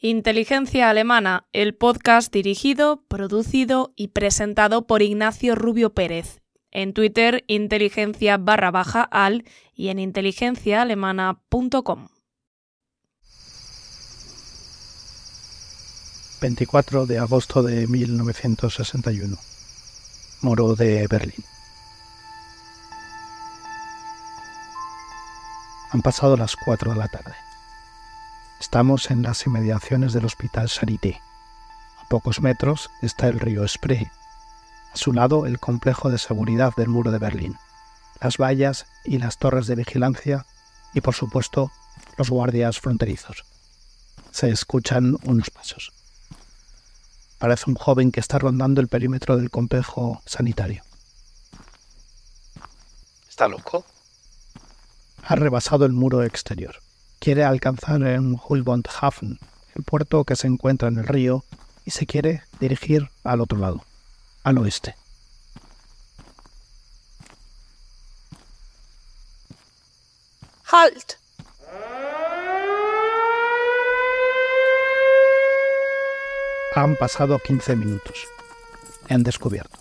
Inteligencia Alemana, el podcast dirigido, producido y presentado por Ignacio Rubio Pérez. En Twitter, inteligencia barra baja al y en inteligenciaalemana.com. 24 de agosto de 1961. Moro de Berlín. Han pasado las 4 de la tarde. Estamos en las inmediaciones del Hospital Charité. A pocos metros está el río Spree. A su lado el complejo de seguridad del muro de Berlín, las vallas y las torres de vigilancia y por supuesto los guardias fronterizos. Se escuchan unos pasos. Parece un joven que está rondando el perímetro del complejo sanitario. ¿Está loco? Ha rebasado el muro exterior. Quiere alcanzar en Hulbondhafen, el puerto que se encuentra en el río, y se quiere dirigir al otro lado, al oeste. ¡Halt! Han pasado 15 minutos. Han descubierto.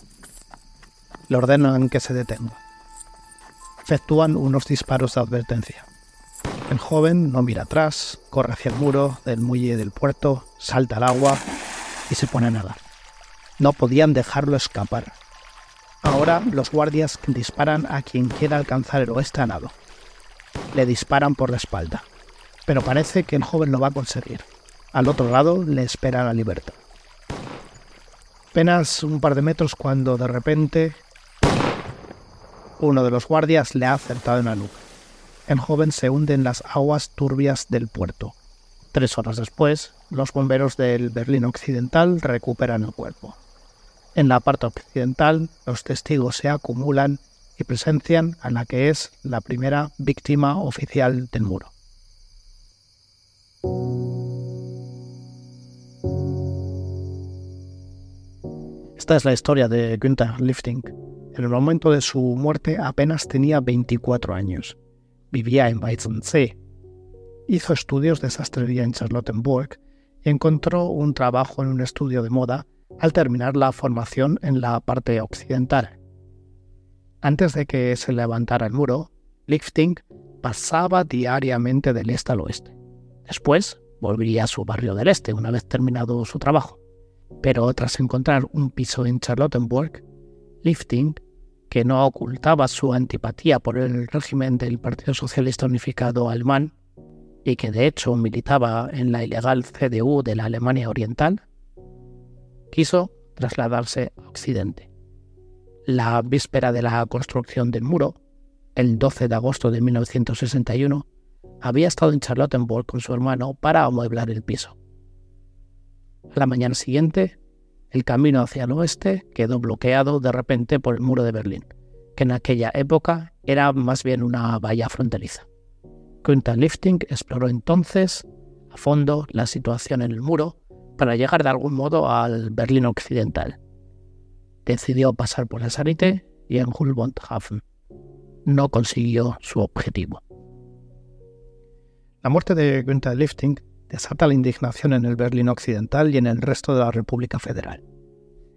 Le ordenan que se detenga. Efectúan unos disparos de advertencia. El joven no mira atrás, corre hacia el muro del muelle del puerto, salta al agua y se pone a nadar. No podían dejarlo escapar. Ahora los guardias disparan a quien quiera alcanzar el oeste a nado. Le disparan por la espalda, pero parece que el joven lo va a conseguir. Al otro lado le espera la libertad. Apenas un par de metros cuando de repente uno de los guardias le ha acertado en la nuca. El joven se hunde en las aguas turbias del puerto. Tres horas después, los bomberos del Berlín Occidental recuperan el cuerpo. En la parte occidental, los testigos se acumulan y presencian a la que es la primera víctima oficial del muro. Esta es la historia de Günther Lifting. En el momento de su muerte apenas tenía 24 años. Vivía en Weitzensee. Hizo estudios de sastrería en Charlottenburg y encontró un trabajo en un estudio de moda al terminar la formación en la parte occidental. Antes de que se levantara el muro, Lifting pasaba diariamente del este al oeste. Después volvería a su barrio del este una vez terminado su trabajo pero tras encontrar un piso en Charlottenburg, Lifting, que no ocultaba su antipatía por el régimen del Partido Socialista Unificado Alemán y que de hecho militaba en la ilegal CDU de la Alemania Oriental, quiso trasladarse a Occidente. La víspera de la construcción del muro, el 12 de agosto de 1961, había estado en Charlottenburg con su hermano para amueblar el piso. A la mañana siguiente, el camino hacia el oeste quedó bloqueado de repente por el muro de Berlín, que en aquella época era más bien una valla fronteriza. Günther Lifting exploró entonces a fondo la situación en el muro para llegar de algún modo al Berlín occidental. Decidió pasar por la Sarite y en Hulbondhafen. No consiguió su objetivo. La muerte de Günther Lifting desata la indignación en el Berlín Occidental y en el resto de la República Federal.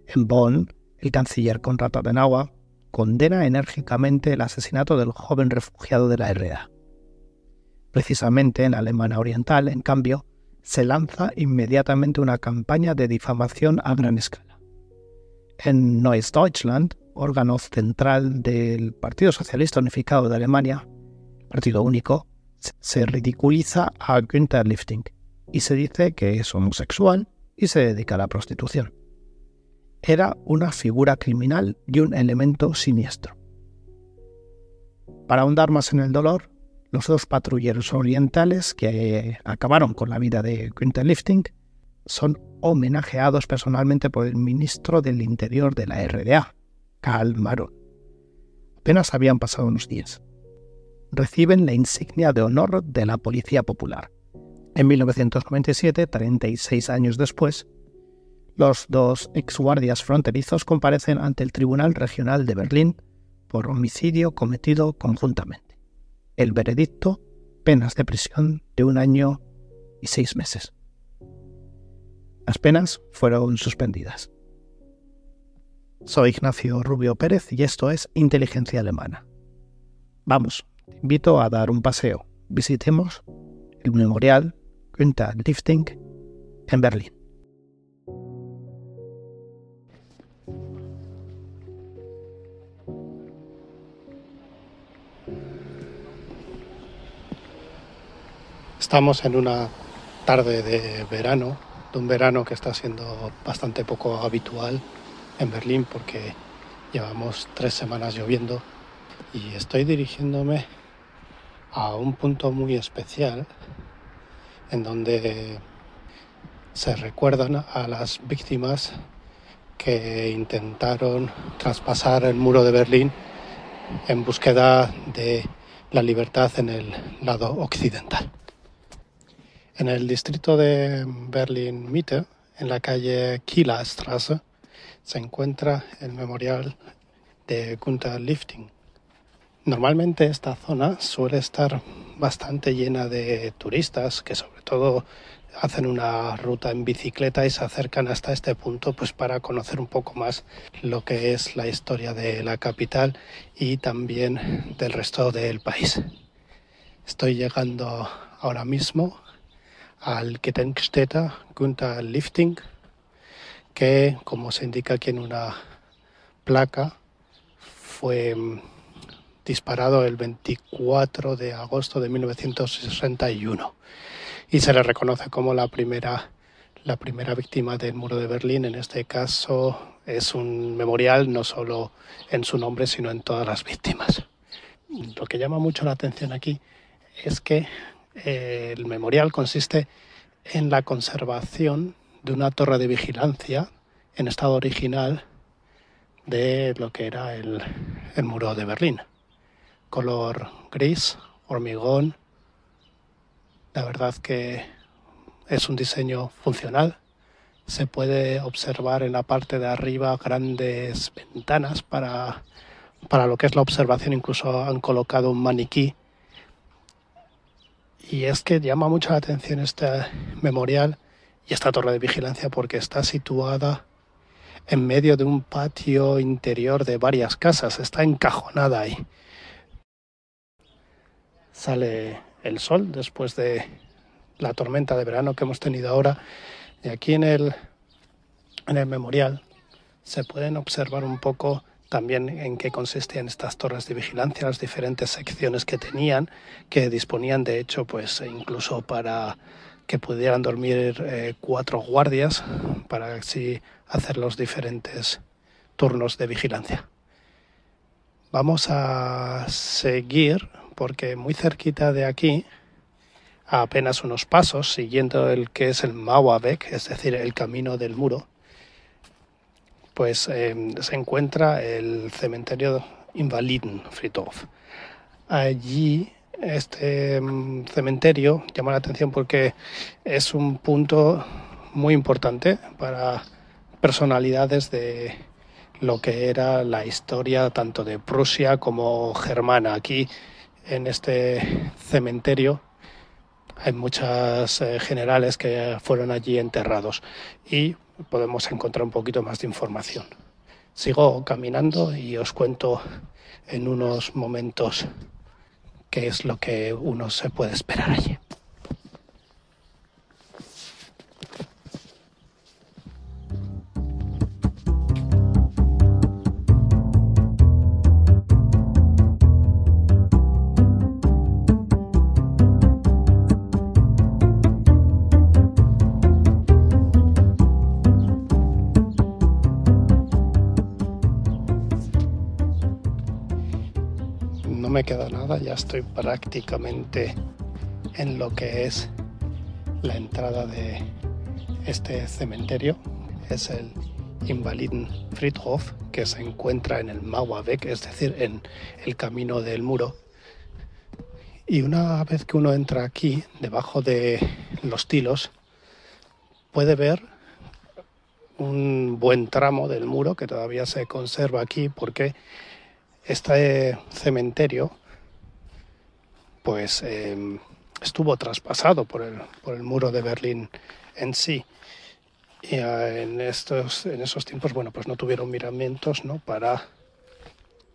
En Bonn, el canciller Konrad Adenauer condena enérgicamente el asesinato del joven refugiado de la RDA. Precisamente en Alemania Oriental, en cambio, se lanza inmediatamente una campaña de difamación a gran escala. En Neues Deutschland, órgano central del Partido Socialista Unificado de Alemania, partido único, se ridiculiza a Günther Lifting, y se dice que es homosexual y se dedica a la prostitución. Era una figura criminal y un elemento siniestro. Para ahondar más en el dolor, los dos patrulleros orientales que acabaron con la vida de Günther Lifting son homenajeados personalmente por el ministro del Interior de la RDA, Karl Maron. Apenas habían pasado unos días. Reciben la insignia de honor de la Policía Popular en 1997, 36 años después, los dos exguardias fronterizos comparecen ante el Tribunal Regional de Berlín por homicidio cometido conjuntamente. El veredicto, penas de prisión de un año y seis meses. Las penas fueron suspendidas. Soy Ignacio Rubio Pérez y esto es Inteligencia Alemana. Vamos, te invito a dar un paseo. Visitemos el memorial Günther Lifting en Berlín. Estamos en una tarde de verano, de un verano que está siendo bastante poco habitual en Berlín porque llevamos tres semanas lloviendo y estoy dirigiéndome a un punto muy especial en donde se recuerdan a las víctimas que intentaron traspasar el muro de Berlín en búsqueda de la libertad en el lado occidental. En el distrito de Berlín Mitte, en la calle Kieler Straße, se encuentra el memorial de Gunther Lifting. Normalmente esta zona suele estar bastante llena de turistas que sobre todo hacen una ruta en bicicleta y se acercan hasta este punto pues para conocer un poco más lo que es la historia de la capital y también del resto del país. Estoy llegando ahora mismo al Gedenkstätte Gunther Lifting, que, como se indica aquí en una placa, fue disparado el 24 de agosto de 1961 y se le reconoce como la primera, la primera víctima del muro de Berlín. En este caso es un memorial no solo en su nombre, sino en todas las víctimas. Lo que llama mucho la atención aquí es que el memorial consiste en la conservación de una torre de vigilancia en estado original de lo que era el, muro de Berlín. Color gris, hormigón. La verdad que es un diseño funcional. Se puede observar en la parte de arriba grandes ventanas para, para lo que es la observación. Incluso han colocado un maniquí y es que llama mucho la atención este memorial y esta torre de vigilancia porque está situada en medio de un patio interior de varias casas, está encajonada ahí. Sale el sol después de la tormenta de verano que hemos tenido ahora y aquí en el, en el memorial se pueden observar un poco también en qué consistían estas torres de vigilancia, las diferentes secciones que tenían, que disponían de hecho pues incluso para que pudieran dormir eh, cuatro guardias para así hacer los diferentes turnos de vigilancia. Vamos a seguir porque muy cerquita de aquí, a apenas unos pasos, siguiendo el que es el Mauerweg, es decir, el camino del muro, pues em, se encuentra el cementerio Invalidenfriedhof. Allí este em, cementerio llama la atención porque es un punto muy importante para personalidades de lo que era la historia tanto de Prusia como germana. Aquí en este cementerio hay muchas eh, generales que fueron allí enterrados y podemos encontrar un poquito más de información. Sigo caminando y os cuento en unos momentos qué es lo que uno se puede esperar allí. Me queda nada, ya estoy prácticamente en lo que es la entrada de este cementerio. Es el Friedhof que se encuentra en el Mauerweg, es decir, en el camino del muro. Y una vez que uno entra aquí, debajo de los tilos, puede ver un buen tramo del muro que todavía se conserva aquí porque este cementerio pues em, estuvo traspasado por el, por el muro de Berlín en sí Y eh, en, estos, en esos tiempos, bueno, pues no tuvieron miramientos ¿no? para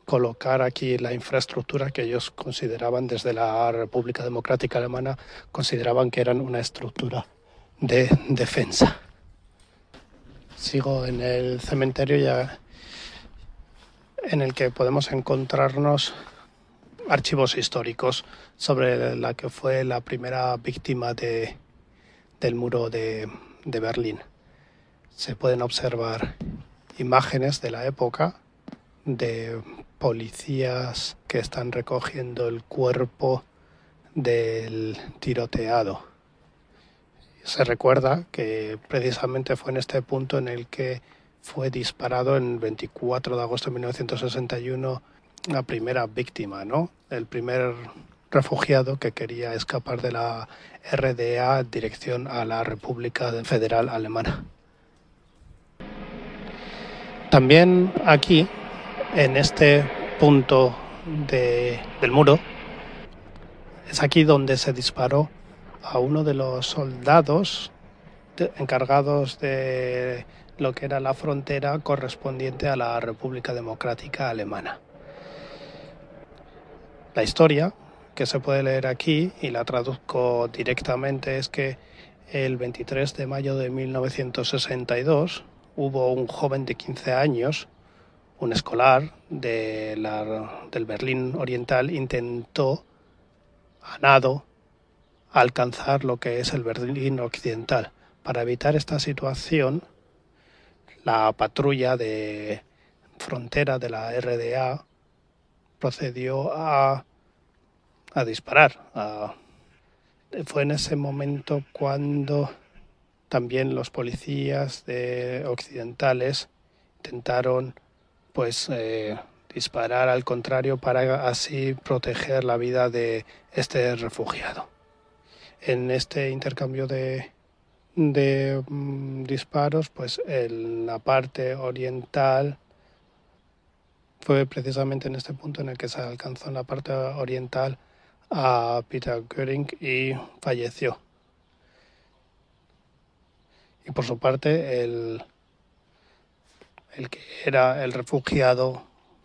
colocar aquí la infraestructura que ellos consideraban desde la República Democrática Alemana, consideraban que eran una estructura de defensa. Sigo en el cementerio ya en el que podemos encontrarnos archivos históricos sobre la que fue la primera víctima de, del muro de, de Berlín. Se pueden observar imágenes de la época de policías que están recogiendo el cuerpo del tiroteado. Se recuerda que precisamente fue en este punto en el que fue disparado el 24 de agosto de 1961 la primera víctima, ¿no? El primer refugiado que quería escapar de la RDA en dirección a la República Federal Alemana. También aquí, en este punto del muro, es aquí donde se disparó a uno de los soldados encargados de lo que era la frontera correspondiente a la República Democrática Alemana. La historia que se puede leer aquí, y la traduzco directamente, es que el 23 de mayo de 1962 hubo un joven de 15 años, un escolar de del Berlín Oriental, intentó a nado alcanzar lo que es el Berlín Occidental. Para evitar esta situación, la patrulla de frontera de la RDA procedió a, disparar. fue en ese momento cuando también los policías de occidentales intentaron pues eh, disparar al contrario para así proteger la vida de este refugiado. En este intercambio de, de mm, disparos, pues en la parte oriental fue precisamente en este punto en el que se alcanzó en la parte oriental a Peter Göring y falleció. Y por su parte, el, el que era el refugiado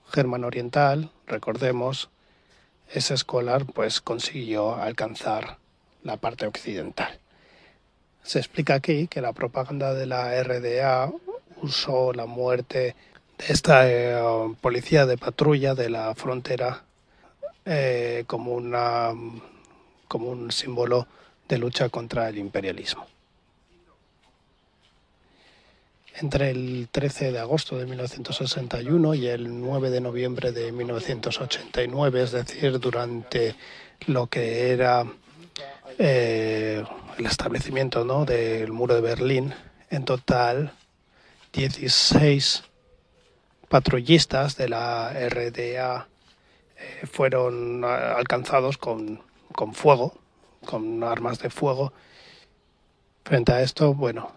germano oriental, recordemos, ese escolar pues consiguió alcanzar la parte occidental. Se explica aquí que la propaganda de la RDA usó la muerte de esta eh, policía de patrulla de la frontera eh, como, una, como un símbolo de lucha contra el imperialismo. Entre el 13 de agosto de 1961 y el 9 de noviembre de 1989, es decir, durante lo que era eh, el establecimiento ¿no? del muro de Berlín, en total 16 patrullistas de la RDA eh, fueron alcanzados con, con fuego, con armas de fuego. Frente a esto, bueno,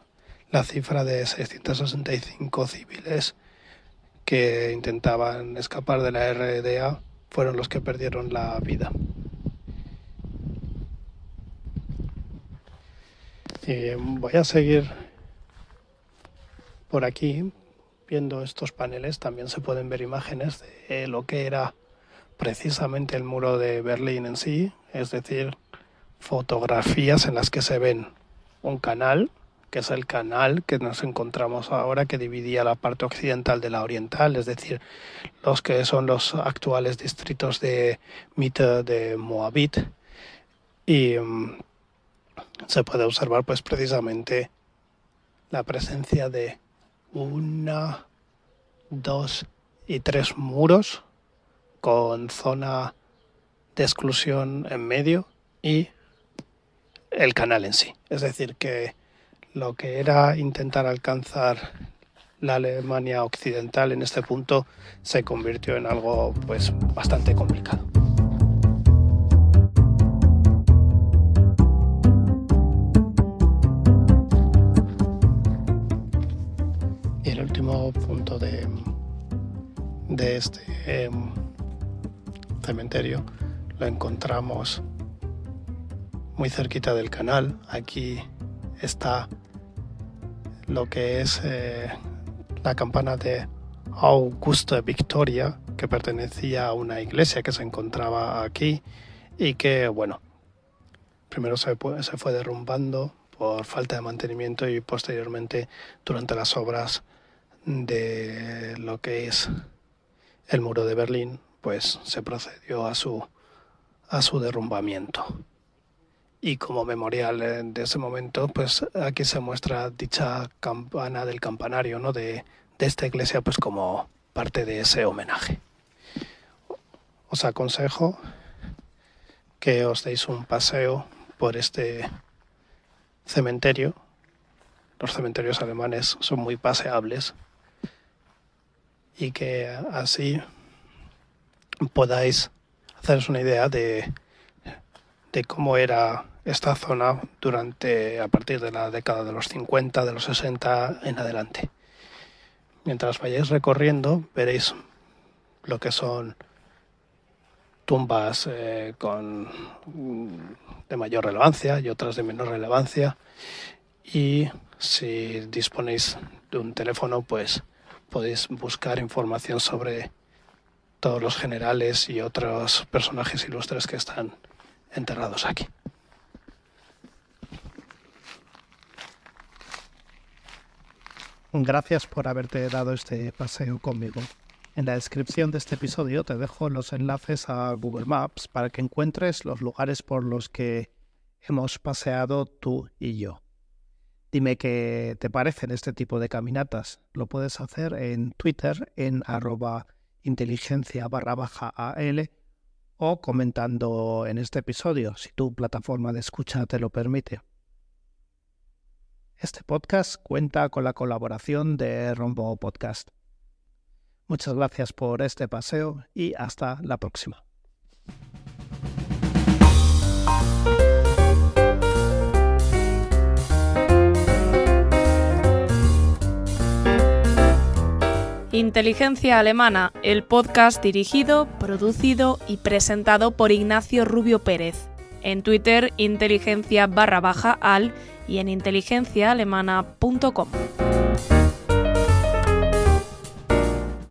la cifra de 665 civiles que intentaban escapar de la RDA fueron los que perdieron la vida. Eh, voy a seguir por aquí viendo estos paneles. También se pueden ver imágenes de lo que era precisamente el muro de Berlín en sí, es decir, fotografías en las que se ven un canal, que es el canal que nos encontramos ahora que dividía la parte occidental de la oriental, es decir, los que son los actuales distritos de Mitte de Moabit. Y mm, se puede observar pues precisamente la presencia de una, dos y tres muros con zona de exclusión en medio y el canal en sí. Es decir, que lo que era intentar alcanzar la Alemania occidental en este punto se convirtió en algo pues bastante complicado. Punto de, de este em, cementerio lo encontramos muy cerquita del canal. Aquí está lo que es eh, la campana de Augusta Victoria, que pertenecía a una iglesia que se encontraba aquí y que, bueno, primero se, se fue derrumbando por falta de mantenimiento y posteriormente durante las obras de lo que es el muro de Berlín, pues se procedió a su, a su derrumbamiento. Y como memorial de ese momento, pues aquí se muestra dicha campana del campanario ¿no? de, de esta iglesia, pues como parte de ese homenaje. Os aconsejo que os deis un paseo por este cementerio. Los cementerios alemanes son muy paseables y que así podáis haceros una idea de, de cómo era esta zona durante a partir de la década de los 50, de los 60 en adelante. Mientras vayáis recorriendo veréis lo que son tumbas eh, con, de mayor relevancia y otras de menor relevancia. Y si disponéis de un teléfono, pues podéis buscar información sobre todos los generales y otros personajes ilustres que están enterrados aquí. Gracias por haberte dado este paseo conmigo. En la descripción de este episodio te dejo los enlaces a Google Maps para que encuentres los lugares por los que hemos paseado tú y yo. Dime qué te parecen este tipo de caminatas. Lo puedes hacer en Twitter en arroba inteligencia barra baja AL o comentando en este episodio si tu plataforma de escucha te lo permite. Este podcast cuenta con la colaboración de Rombo Podcast. Muchas gracias por este paseo y hasta la próxima. Inteligencia Alemana, el podcast dirigido, producido y presentado por Ignacio Rubio Pérez. En Twitter, inteligencia barra baja al y en inteligenciaalemana.com.